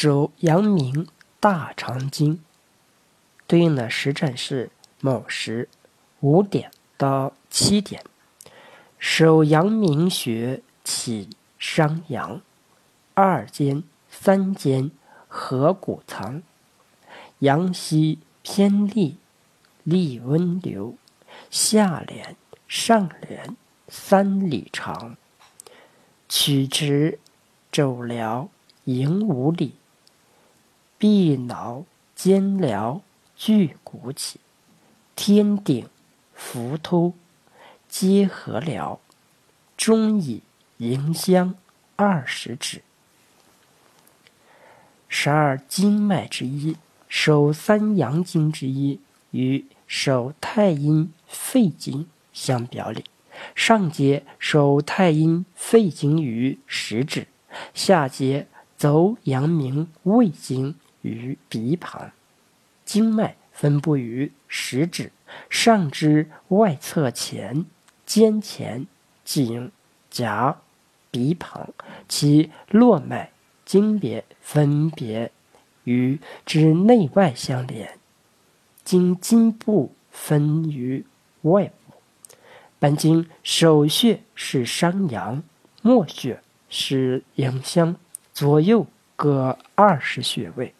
手阳明大肠经，对应的时辰是卯时五点到七点。手阳明穴起商阳，二间、三间合谷藏，阳溪偏利，利温流，下廉、上廉三里长，曲直肘髎迎五里，臂挠肩髎距骨起，天顶浮突。皆合髎，中以迎香二十指。十二经脉之一，手三阳经之一，与手太阴肺经相表里。上节手太阴肺经于食指，下节走阳明胃经于鼻旁。经脉分布于食指上肢外侧前。肩前、颈、颊、鼻旁，其络脉经别分别与之内外相连，经筋部分于外部。本经首穴是商阳，末穴是迎香，左右各二十穴位。